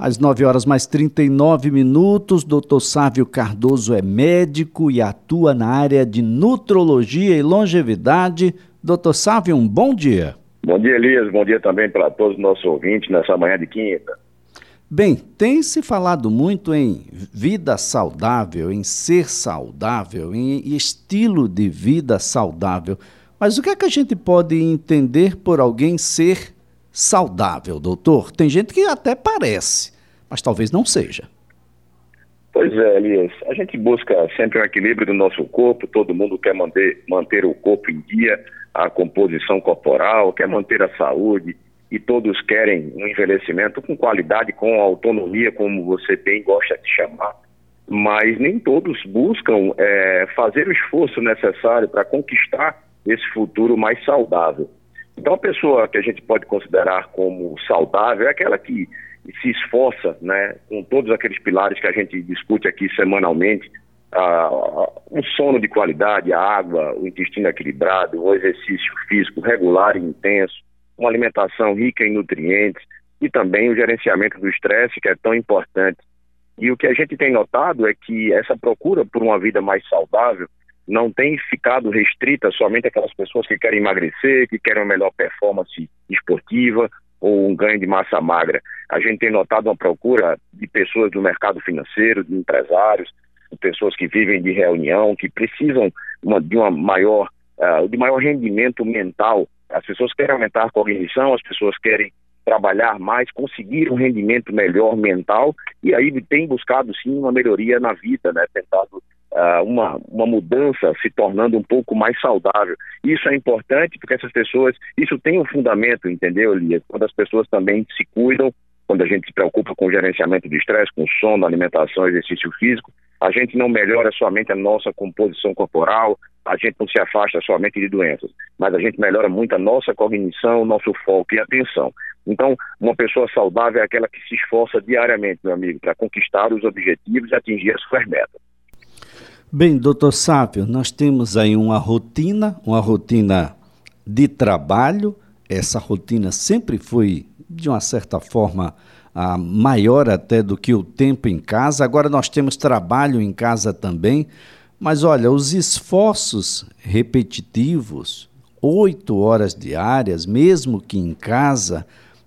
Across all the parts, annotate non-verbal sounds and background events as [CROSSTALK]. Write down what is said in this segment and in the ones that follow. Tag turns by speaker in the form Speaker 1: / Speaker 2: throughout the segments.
Speaker 1: Às 9 horas mais 39 minutos, Dr. Sávio Cardoso é médico e atua na área de nutrologia e longevidade. Dr. Sávio, um bom dia.
Speaker 2: Bom dia, Elias. Bom dia também para todos os nossos ouvintes nessa manhã de quinta.
Speaker 1: Bem, tem se falado muito em vida saudável, em ser saudável, em estilo de vida saudável. Mas o que é que a gente pode entender por alguém ser saudável, doutor? Tem gente que até parece, mas talvez não seja.
Speaker 2: Pois é, Elias. A gente busca sempre um equilíbrio do nosso corpo, todo mundo quer manter, manter o corpo em dia, a composição corporal, quer manter a saúde, e todos querem um envelhecimento com qualidade, com autonomia, como você bem gosta de chamar. Mas nem todos buscam é, fazer o esforço necessário para conquistar esse futuro mais saudável. Então, a pessoa que a gente pode considerar como saudável é aquela que se esforça, né, com todos aqueles pilares que a gente discute aqui semanalmente, o sono de qualidade, a água, o intestino equilibrado, o exercício físico regular e intenso, uma alimentação rica em nutrientes e também o gerenciamento do estresse, que é tão importante. E o que a gente tem notado é que essa procura por uma vida mais saudável não tem ficado restrita somente àquelas pessoas que querem emagrecer, que querem uma melhor performance esportiva ou um ganho de massa magra. A gente tem notado uma procura de pessoas do mercado financeiro, de empresários, de pessoas que vivem de reunião, que precisam uma, de uma maior, uh, de maior rendimento mental. As pessoas querem aumentar a cognição, as pessoas querem trabalhar mais, conseguir um rendimento melhor mental e aí tem buscado sim uma melhoria na vida, né? Tentado uh, uma, uma mudança se tornando um pouco mais saudável. Isso é importante porque essas pessoas, isso tem um fundamento, entendeu, Elias? Quando as pessoas também se cuidam, quando a gente se preocupa com o gerenciamento de estresse, com sono, alimentação, exercício físico, a gente não melhora somente a nossa composição corporal, a gente não se afasta somente de doenças, mas a gente melhora muito a nossa cognição, nosso foco e atenção. Então, uma pessoa saudável é aquela que se esforça diariamente, meu amigo, para conquistar os objetivos e atingir as suas metas.
Speaker 1: Bem, doutor Sápio, nós temos aí uma rotina, uma rotina de trabalho. Essa rotina sempre foi, de uma certa forma, a maior até do que o tempo em casa. Agora nós temos trabalho em casa também. Mas olha, os esforços repetitivos, oito horas diárias, mesmo que em casa,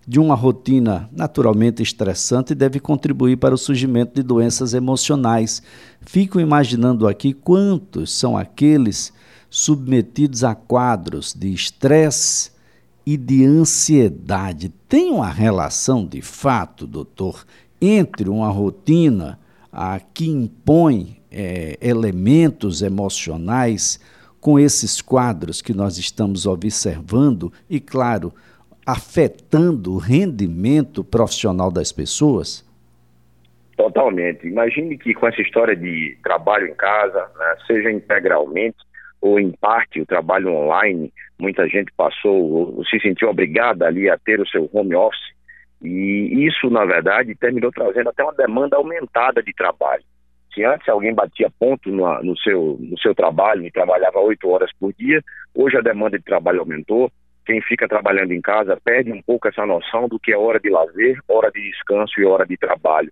Speaker 1: de uma rotina naturalmente estressante deve contribuir para o surgimento de doenças emocionais. Fico imaginando aqui quantos são aqueles submetidos a quadros de estresse e de ansiedade. Tem uma relação de fato, doutor, entre uma rotina a que impõe é, elementos emocionais com esses quadros que nós estamos observando e, claro, afetando o rendimento profissional das pessoas?
Speaker 2: Totalmente. Imagine que com essa história de trabalho em casa, né, seja integralmente ou em parte o trabalho online, muita gente passou ou se sentiu obrigada ali a ter o seu home office e isso, na verdade, terminou trazendo até uma demanda aumentada de trabalho. Se antes alguém batia ponto no, no, seu, no seu trabalho e trabalhava oito horas por dia, hoje a demanda de trabalho aumentou, quem fica trabalhando em casa perde um pouco essa noção do que é hora de lazer, hora de descanso e hora de trabalho.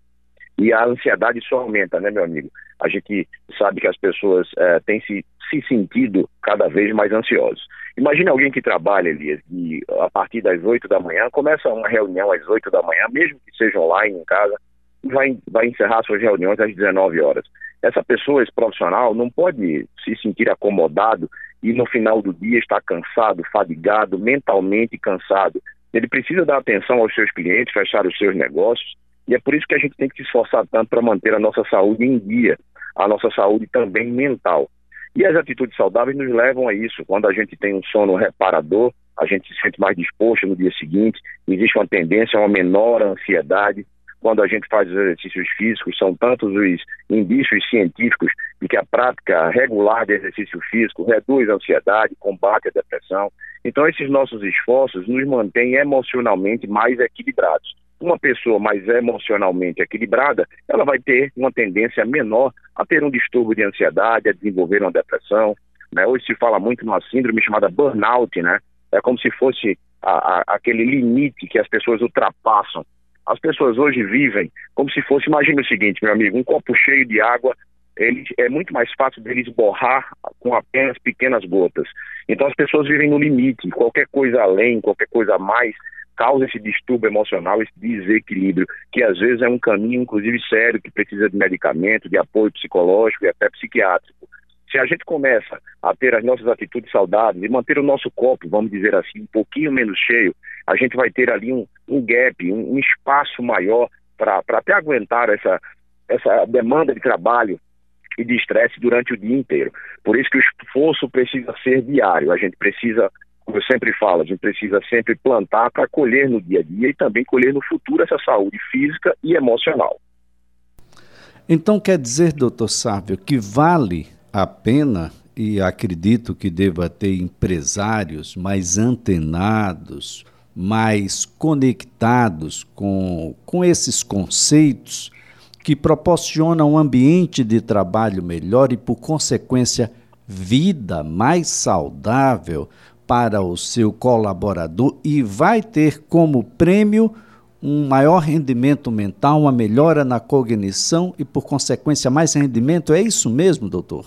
Speaker 2: E a ansiedade só aumenta, né, meu amigo? A gente sabe que as pessoas é, têm se, se sentido cada vez mais ansiosas. Imagine alguém que trabalha, Elias, e a partir das 8 da manhã, começa uma reunião às 8 da manhã, mesmo que seja online em casa, e vai, vai encerrar suas reuniões às 19 horas. Essa pessoa, esse profissional, não pode se sentir acomodado e no final do dia está cansado, fadigado, mentalmente cansado. Ele precisa dar atenção aos seus clientes, fechar os seus negócios, e é por isso que a gente tem que se esforçar tanto para manter a nossa saúde em dia, a nossa saúde também mental. E as atitudes saudáveis nos levam a isso. Quando a gente tem um sono reparador, a gente se sente mais disposto no dia seguinte, existe uma tendência a uma menor ansiedade, quando a gente faz os exercícios físicos, são tantos os indícios científicos de que a prática regular de exercício físico reduz a ansiedade, combate a depressão. Então, esses nossos esforços nos mantêm emocionalmente mais equilibrados. Uma pessoa mais emocionalmente equilibrada, ela vai ter uma tendência menor a ter um distúrbio de ansiedade, a desenvolver uma depressão. Né? Hoje se fala muito numa síndrome chamada burnout, né? É como se fosse a, a, aquele limite que as pessoas ultrapassam As pessoas hoje vivem como se fosse, imagine o seguinte, meu amigo, um copo cheio de água, ele, é muito mais fácil deles borrar com apenas pequenas gotas. Então as pessoas vivem no limite, qualquer coisa além, qualquer coisa a mais, causa esse distúrbio emocional, esse desequilíbrio, que às vezes é um caminho, inclusive, sério, que precisa de medicamento, de apoio psicológico e até psiquiátrico. Se a gente começa a ter as nossas atitudes saudáveis e manter o nosso copo, vamos dizer assim, um pouquinho menos cheio, a gente vai ter ali um, um gap, um, um espaço maior para até aguentar essa, essa demanda de trabalho e de estresse durante o dia inteiro. Por isso que o esforço precisa ser diário. A gente precisa, como eu sempre falo, a gente precisa sempre plantar para colher no dia a dia e também colher no futuro essa saúde física e emocional.
Speaker 1: Então quer dizer, doutor Sávio, que vale a pena, e acredito que deva ter empresários mais antenados, mais conectados com, com esses conceitos que proporcionam um ambiente de trabalho melhor e, por consequência, vida mais saudável para o seu colaborador e vai ter como prêmio um maior rendimento mental, uma melhora na cognição e, por consequência, mais rendimento. É isso mesmo, doutor?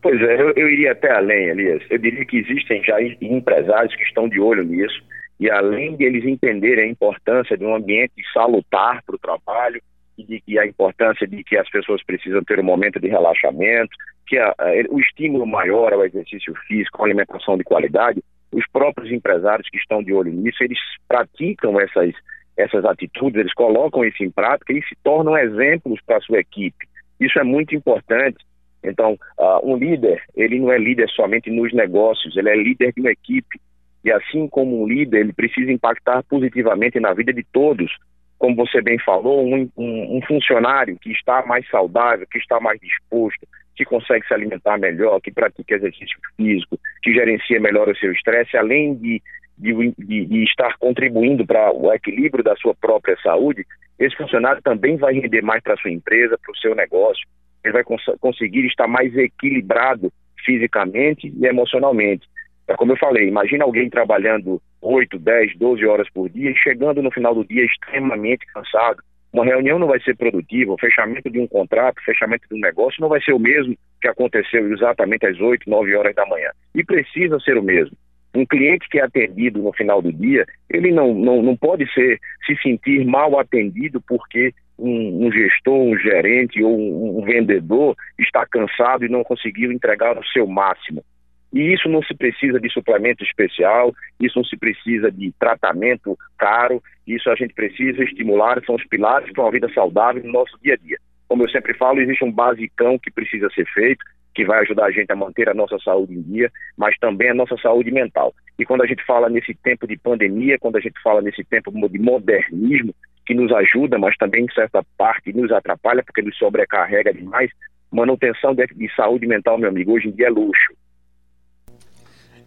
Speaker 2: Pois é, eu, eu, iria até além, Elias. Eu diria que existem já empresários que estão de olho nisso e além de eles entenderem a importância de um ambiente salutar para o trabalho e, de, a importância de que as pessoas precisam ter um momento de relaxamento, que a, a, o estímulo maior ao exercício físico, à alimentação de qualidade, os próprios empresários que estão de olho nisso, eles praticam essas, essas atitudes, eles colocam isso em prática e se tornam exemplos para a sua equipe. Isso é muito importante então, uh, um líder, ele não é líder somente nos negócios, ele é líder de uma equipe. E assim como um líder, ele precisa impactar positivamente na vida de todos. Como você bem falou, um, um, um funcionário que está mais saudável, que está mais disposto, que consegue se alimentar melhor, que pratica exercício físico, que gerencia melhor o seu estresse, além de, de, de, de estar contribuindo para o equilíbrio da sua própria saúde, esse funcionário também vai render mais para a sua empresa, para o seu negócio, ele vai cons conseguir estar mais equilibrado fisicamente e emocionalmente. É como eu falei, imagina alguém trabalhando 8, 10, 12 horas por dia e chegando no final do dia extremamente cansado. Uma reunião não vai ser produtiva, o fechamento de um contrato, o fechamento de um negócio não vai ser o mesmo que aconteceu exatamente às 8, 9 horas da manhã. E precisa ser o mesmo. Um cliente que é atendido no final do dia, ele não, não, não pode ser, se sentir mal atendido porque um, um gestor, um gerente ou um, um vendedor está cansado e não conseguiu entregar o seu máximo. E isso não se precisa de suplemento especial, isso não se precisa de tratamento caro, isso a gente precisa estimular, são os pilares para uma vida saudável no nosso dia a dia. Como eu sempre falo, existe um basicão que precisa ser feito, que vai ajudar a gente a manter a nossa saúde em dia, mas também a nossa saúde mental. E quando a gente fala nesse tempo de pandemia, quando a gente fala nesse tempo de modernismo, que nos ajuda, mas também em certa parte nos atrapalha, porque nos sobrecarrega demais, manutenção de, de saúde mental, meu amigo, hoje em dia é luxo.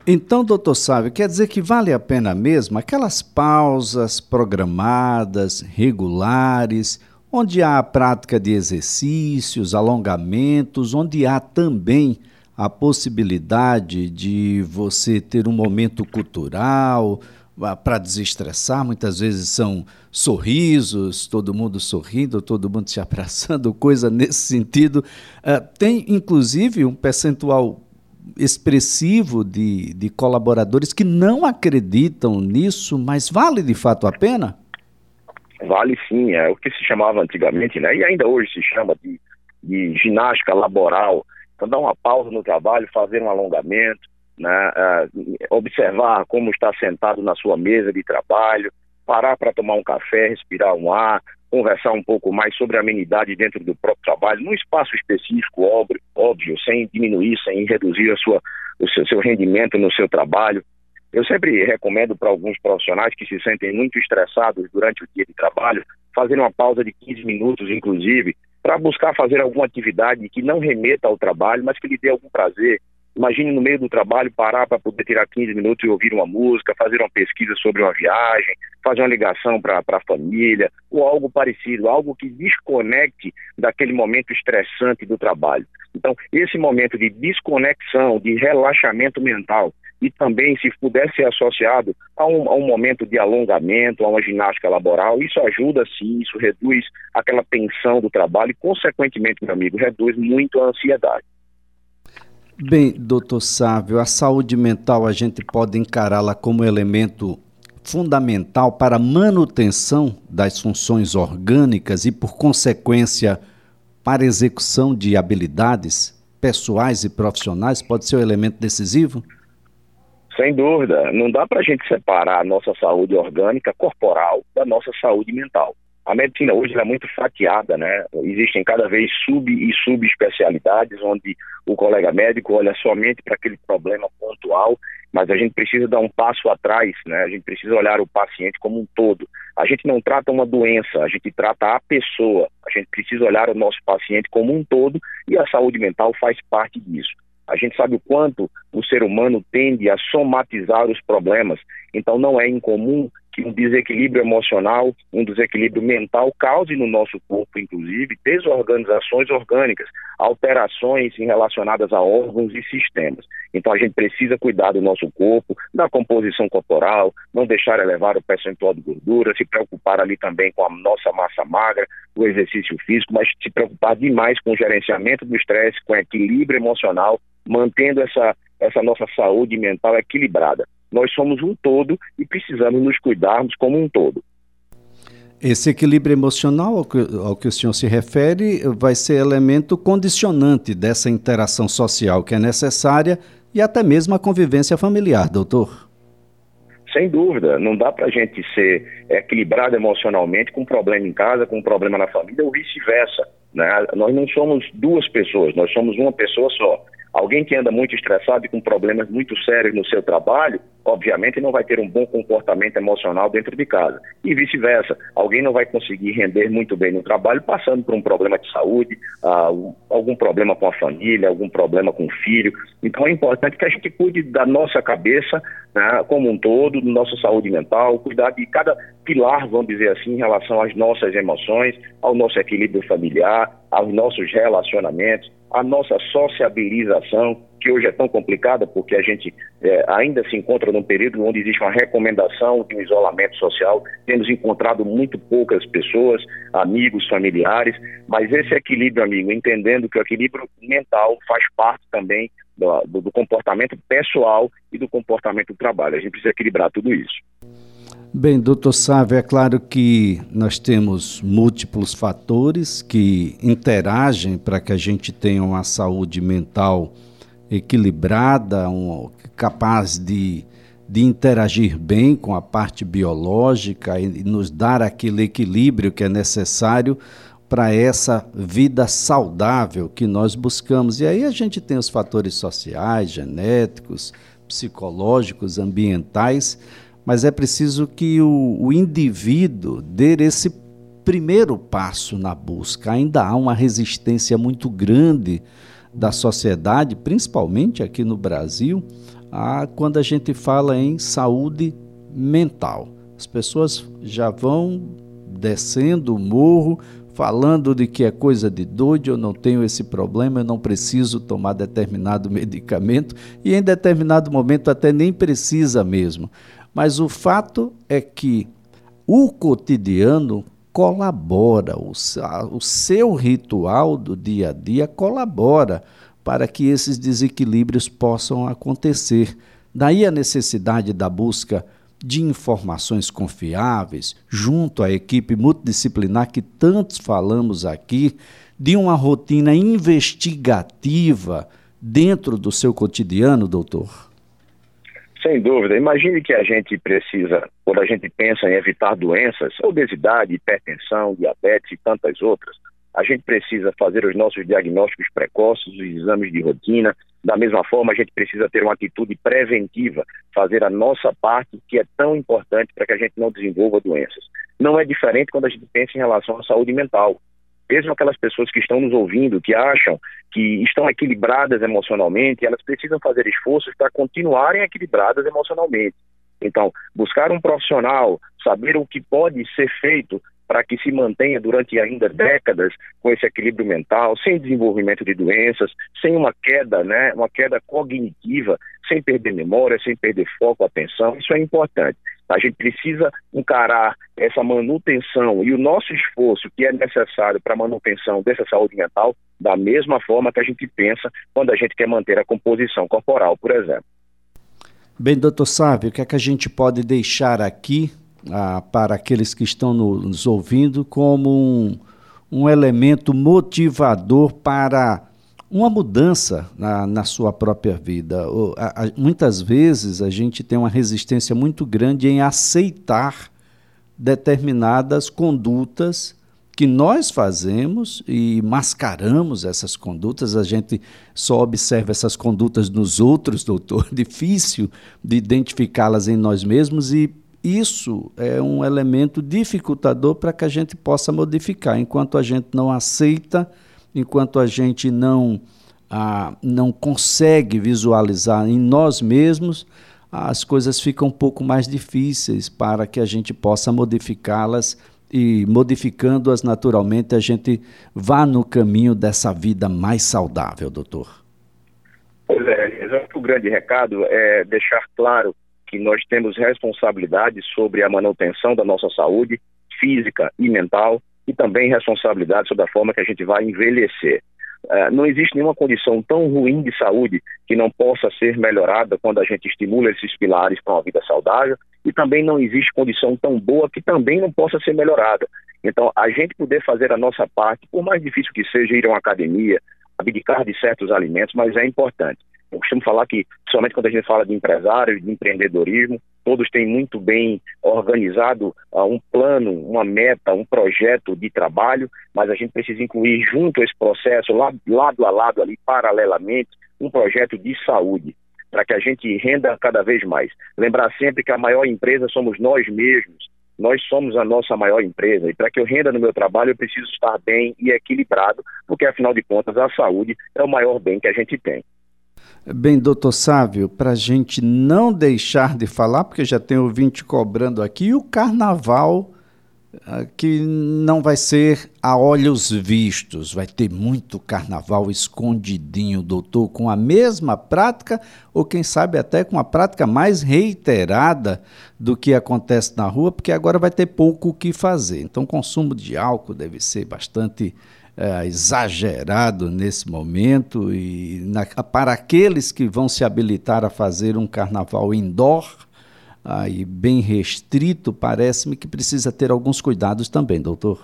Speaker 1: Então, doutor Sávio, quer dizer que vale a pena mesmo aquelas pausas programadas, regulares, onde há a prática de exercícios, alongamentos, onde há também a possibilidade de você ter um momento cultural ah, para desestressar. Muitas vezes são sorrisos, todo mundo sorrindo, todo mundo se [LAUGHS] abraçando, coisa nesse sentido. Uh, tem, inclusive, um percentual expressivo de, de colaboradores que não acreditam nisso, mas vale de fato a pena?
Speaker 2: Vale sim, é o que se chamava antigamente, né? E ainda hoje se chama de, de ginástica laboral. Então, dar uma pausa no trabalho, fazer um alongamento, né? Uh, observar como está sentado na sua mesa de trabalho, parar para tomar um café, respirar um ar, conversar um pouco mais sobre a amenidade dentro do próprio trabalho, num espaço específico, óbvio, óbvio sem diminuir, sem reduzir a sua, o seu, seu rendimento no seu trabalho. Eu sempre recomendo para alguns profissionais que se sentem muito estressados durante o dia de trabalho, fazer uma pausa de 15 minutos, inclusive, para buscar fazer alguma atividade que não remeta ao trabalho, mas que lhe dê algum prazer. Imagine no meio do trabalho parar para poder tirar 15 minutos e ouvir uma música, fazer uma pesquisa sobre uma viagem, fazer uma ligação para a família, ou algo parecido, algo que desconecte daquele momento estressante do trabalho. Então, esse momento de desconexão, de relaxamento mental, e também, se puder ser associado a um, a um, momento de alongamento, a uma ginástica laboral, isso ajuda sim, isso reduz aquela tensão do trabalho e, consequentemente, meu amigo, reduz muito a ansiedade.
Speaker 1: Bem, doutor Sávio, a saúde mental a gente pode encará-la como elemento fundamental para a manutenção das funções orgânicas e, por consequência, para execução de habilidades pessoais e profissionais? Pode ser um elemento decisivo?
Speaker 2: Sem dúvida. Não dá para a gente separar a nossa saúde orgânica corporal da nossa saúde mental. A medicina hoje é muito fatiada, né? Existem cada vez sub e subespecialidades onde o colega médico olha somente para aquele problema pontual, mas a gente precisa dar um passo atrás, né? A gente precisa olhar o paciente como um todo. A gente não trata uma doença, a gente trata a pessoa. A gente precisa olhar o nosso paciente como um todo e a saúde mental faz parte disso. A gente sabe o quanto o ser humano tende a somatizar os problemas, então não é incomum que um desequilíbrio emocional, um desequilíbrio mental cause no nosso corpo, inclusive, desorganizações orgânicas, alterações relacionadas a órgãos e sistemas. Então a gente precisa cuidar do nosso corpo, da composição corporal, não deixar elevar o percentual de gordura, se preocupar ali também com a nossa massa magra, o exercício físico, mas se preocupar demais com o gerenciamento do estresse, com o equilíbrio emocional, mantendo essa, essa nossa saúde mental equilibrada. Nós somos um todo e precisamos nos cuidarmos como um todo.
Speaker 1: Esse equilíbrio emocional ao que, ao que, o senhor se refere vai ser elemento condicionante dessa interação social que é necessária e até mesmo a convivência familiar, doutor.
Speaker 2: Sem dúvida, não dá para a gente ser equilibrado emocionalmente com um problema em casa, com um problema na família ou vice-versa. Né? Nós não somos duas pessoas, nós somos uma pessoa só. Alguém que anda muito estressado e com problemas muito sérios no seu trabalho, obviamente não vai ter um bom comportamento emocional dentro de casa. E vice-versa. Alguém não vai conseguir render muito bem no trabalho passando por um problema de saúde, ah, algum problema com a família, algum problema com o filho. Então é importante que a gente cuide da nossa cabeça né, como um todo, da nossa saúde mental, cuidar de cada pilar, vamos dizer assim, em relação às nossas emoções, ao nosso equilíbrio familiar, aos nossos relacionamentos a nossa sociabilização, que hoje é tão complicada porque a gente é, ainda se encontra num período onde existe uma recomendação de um isolamento social, temos encontrado muito poucas pessoas, amigos, familiares, mas esse equilíbrio, amigo, entendendo que o equilíbrio mental faz parte também do, do, comportamento pessoal e do comportamento do trabalho. A gente precisa equilibrar tudo isso.
Speaker 1: Bem, doutor Sávio, é claro que nós temos múltiplos fatores que interagem para que a gente tenha uma saúde mental equilibrada, um, capaz de, de interagir bem com a parte biológica e, e nos dar aquele equilíbrio que é necessário para essa vida saudável que nós buscamos. E aí a gente tem os fatores sociais, genéticos, psicológicos, ambientais mas é preciso que o, o indivíduo dê esse primeiro passo na busca. Ainda há uma resistência muito grande da sociedade, principalmente aqui no Brasil, a, quando a gente fala em saúde mental. As pessoas já vão descendo o morro falando de que é coisa de doido, eu não tenho esse problema, eu não preciso tomar determinado [LAUGHS] medicamento e em determinado momento até nem precisa mesmo. Mas o fato é que o cotidiano colabora, o, seu ritual do dia a dia colabora para que esses desequilíbrios possam acontecer. Daí a necessidade da busca de informações confiáveis, junto à equipe multidisciplinar que tantos falamos aqui, de uma rotina investigativa dentro do seu cotidiano, doutor?
Speaker 2: Sem dúvida. Imagine que a gente precisa, quando a gente pensa em evitar doenças, obesidade, hipertensão, diabetes e tantas outras, a gente precisa fazer os nossos diagnósticos precoces, os exames de rotina. Da mesma forma, a gente precisa ter uma atitude preventiva, fazer a nossa parte, que é tão importante para que a gente não desenvolva doenças. Não é diferente quando a gente pensa em relação à saúde mental. Mesmo aquelas pessoas que estão nos ouvindo, que acham que estão equilibradas emocionalmente, elas precisam fazer esforços para continuarem equilibradas emocionalmente. Então, buscar um profissional, saber o que pode ser feito para que se mantenha durante ainda décadas com esse equilíbrio mental, sem desenvolvimento de doenças, sem uma queda, né, uma queda cognitiva, sem perder memória, sem perder foco, atenção, isso é importante. A gente precisa encarar essa manutenção e o nosso esforço que é necessário para a manutenção dessa saúde mental da mesma forma que a gente pensa quando a gente quer manter a composição corporal, por exemplo.
Speaker 1: Bem, doutor Sávio, o que é que a gente pode deixar aqui ah, para aqueles que estão nos ouvindo como um, um elemento motivador para uma mudança na, na sua própria vida. A, a, muitas vezes a gente tem uma resistência muito grande em aceitar determinadas condutas que nós fazemos e mascaramos essas condutas, a gente só observa essas condutas nos outros, doutor, [LAUGHS] difícil de identificá-las em nós mesmos e isso é um elemento dificultador para que a gente possa modificar. Enquanto a gente não aceita, enquanto a gente não, ah, não consegue visualizar em nós mesmos, as coisas ficam um pouco mais difíceis para que a gente possa modificá-las e modificando-as naturalmente, a gente vá no caminho dessa vida mais saudável, doutor.
Speaker 2: Pois é, o grande recado é deixar claro que nós temos responsabilidade sobre a manutenção da nossa saúde física e mental e também responsabilidade sobre a forma que a gente vai envelhecer. Uh, não existe nenhuma condição tão ruim de saúde que não possa ser melhorada quando a gente estimula esses pilares para uma vida saudável e também não existe condição tão boa que também não possa ser melhorada. Então, a gente poder fazer a nossa parte, por mais difícil que seja ir a uma academia, abdicar de certos alimentos, mas é importante. Eu costumo falar que, somente quando a gente fala de empresário, de empreendedorismo, todos têm muito bem organizado uh, um plano, uma meta, um projeto de trabalho, mas a gente precisa incluir junto a esse processo, lado, lado a lado ali, paralelamente, um projeto de saúde, para que a gente renda cada vez mais. Lembrar sempre que a maior empresa somos nós mesmos, nós somos a nossa maior empresa e para que eu renda no meu trabalho eu preciso estar bem e equilibrado, porque afinal de contas a saúde é o maior bem que a gente tem.
Speaker 1: Bem, doutor Sávio, para a gente não deixar de falar, porque já tem ouvinte cobrando aqui, o carnaval ah, que não vai ser a olhos vistos, vai ter muito carnaval escondidinho, doutor, com a mesma prática, ou quem sabe até com a prática mais reiterada do que acontece na rua, porque agora vai ter pouco o que fazer. Então, o consumo de álcool deve ser bastante é, exagerado nesse momento e na, para aqueles que vão se habilitar a fazer um carnaval indoor aí bem restrito, parece-me que precisa ter alguns cuidados também, doutor.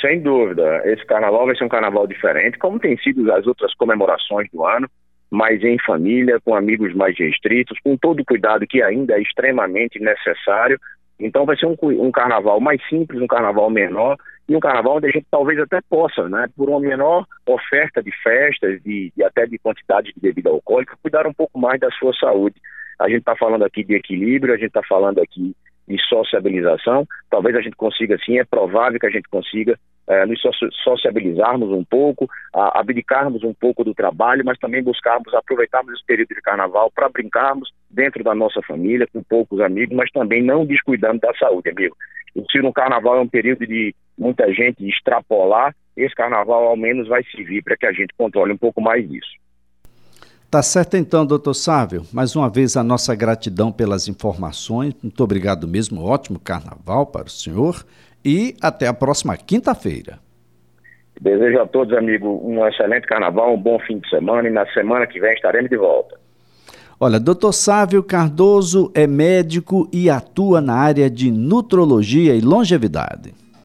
Speaker 2: Sem dúvida, esse carnaval vai ser um carnaval diferente, como tem sido as outras comemorações do ano, mas em família, com amigos mais restritos, com todo o cuidado que ainda é extremamente necessário. Então vai ser um, um carnaval mais simples, um carnaval menor, e um carnaval onde a gente talvez até possa, né, por uma menor oferta de festas e, e até de quantidade de bebida alcoólica, cuidar um pouco mais da sua saúde. A gente está falando aqui de equilíbrio, a gente está falando aqui de sociabilização. Talvez a gente consiga, sim, é provável que a gente consiga é, nos sociabilizarmos um pouco, a, abdicarmos um pouco do trabalho, mas também buscarmos, aproveitarmos esse período de carnaval para brincarmos dentro da nossa família, com poucos amigos, mas também não descuidando da saúde, amigo. Se no carnaval é um período de muita gente extrapolar, esse carnaval ao menos vai servir para que a gente controle um pouco mais disso.
Speaker 1: Tá certo então, doutor Sávio. Mais uma vez a nossa gratidão pelas informações. Muito obrigado mesmo. Ótimo carnaval para o senhor e até a próxima quinta-feira.
Speaker 2: Desejo a todos, amigo, um excelente carnaval, um bom fim de semana e na semana que vem estaremos de volta.
Speaker 1: Olha, doutor Sávio Cardoso é médico e atua na área de nutrologia e longevidade.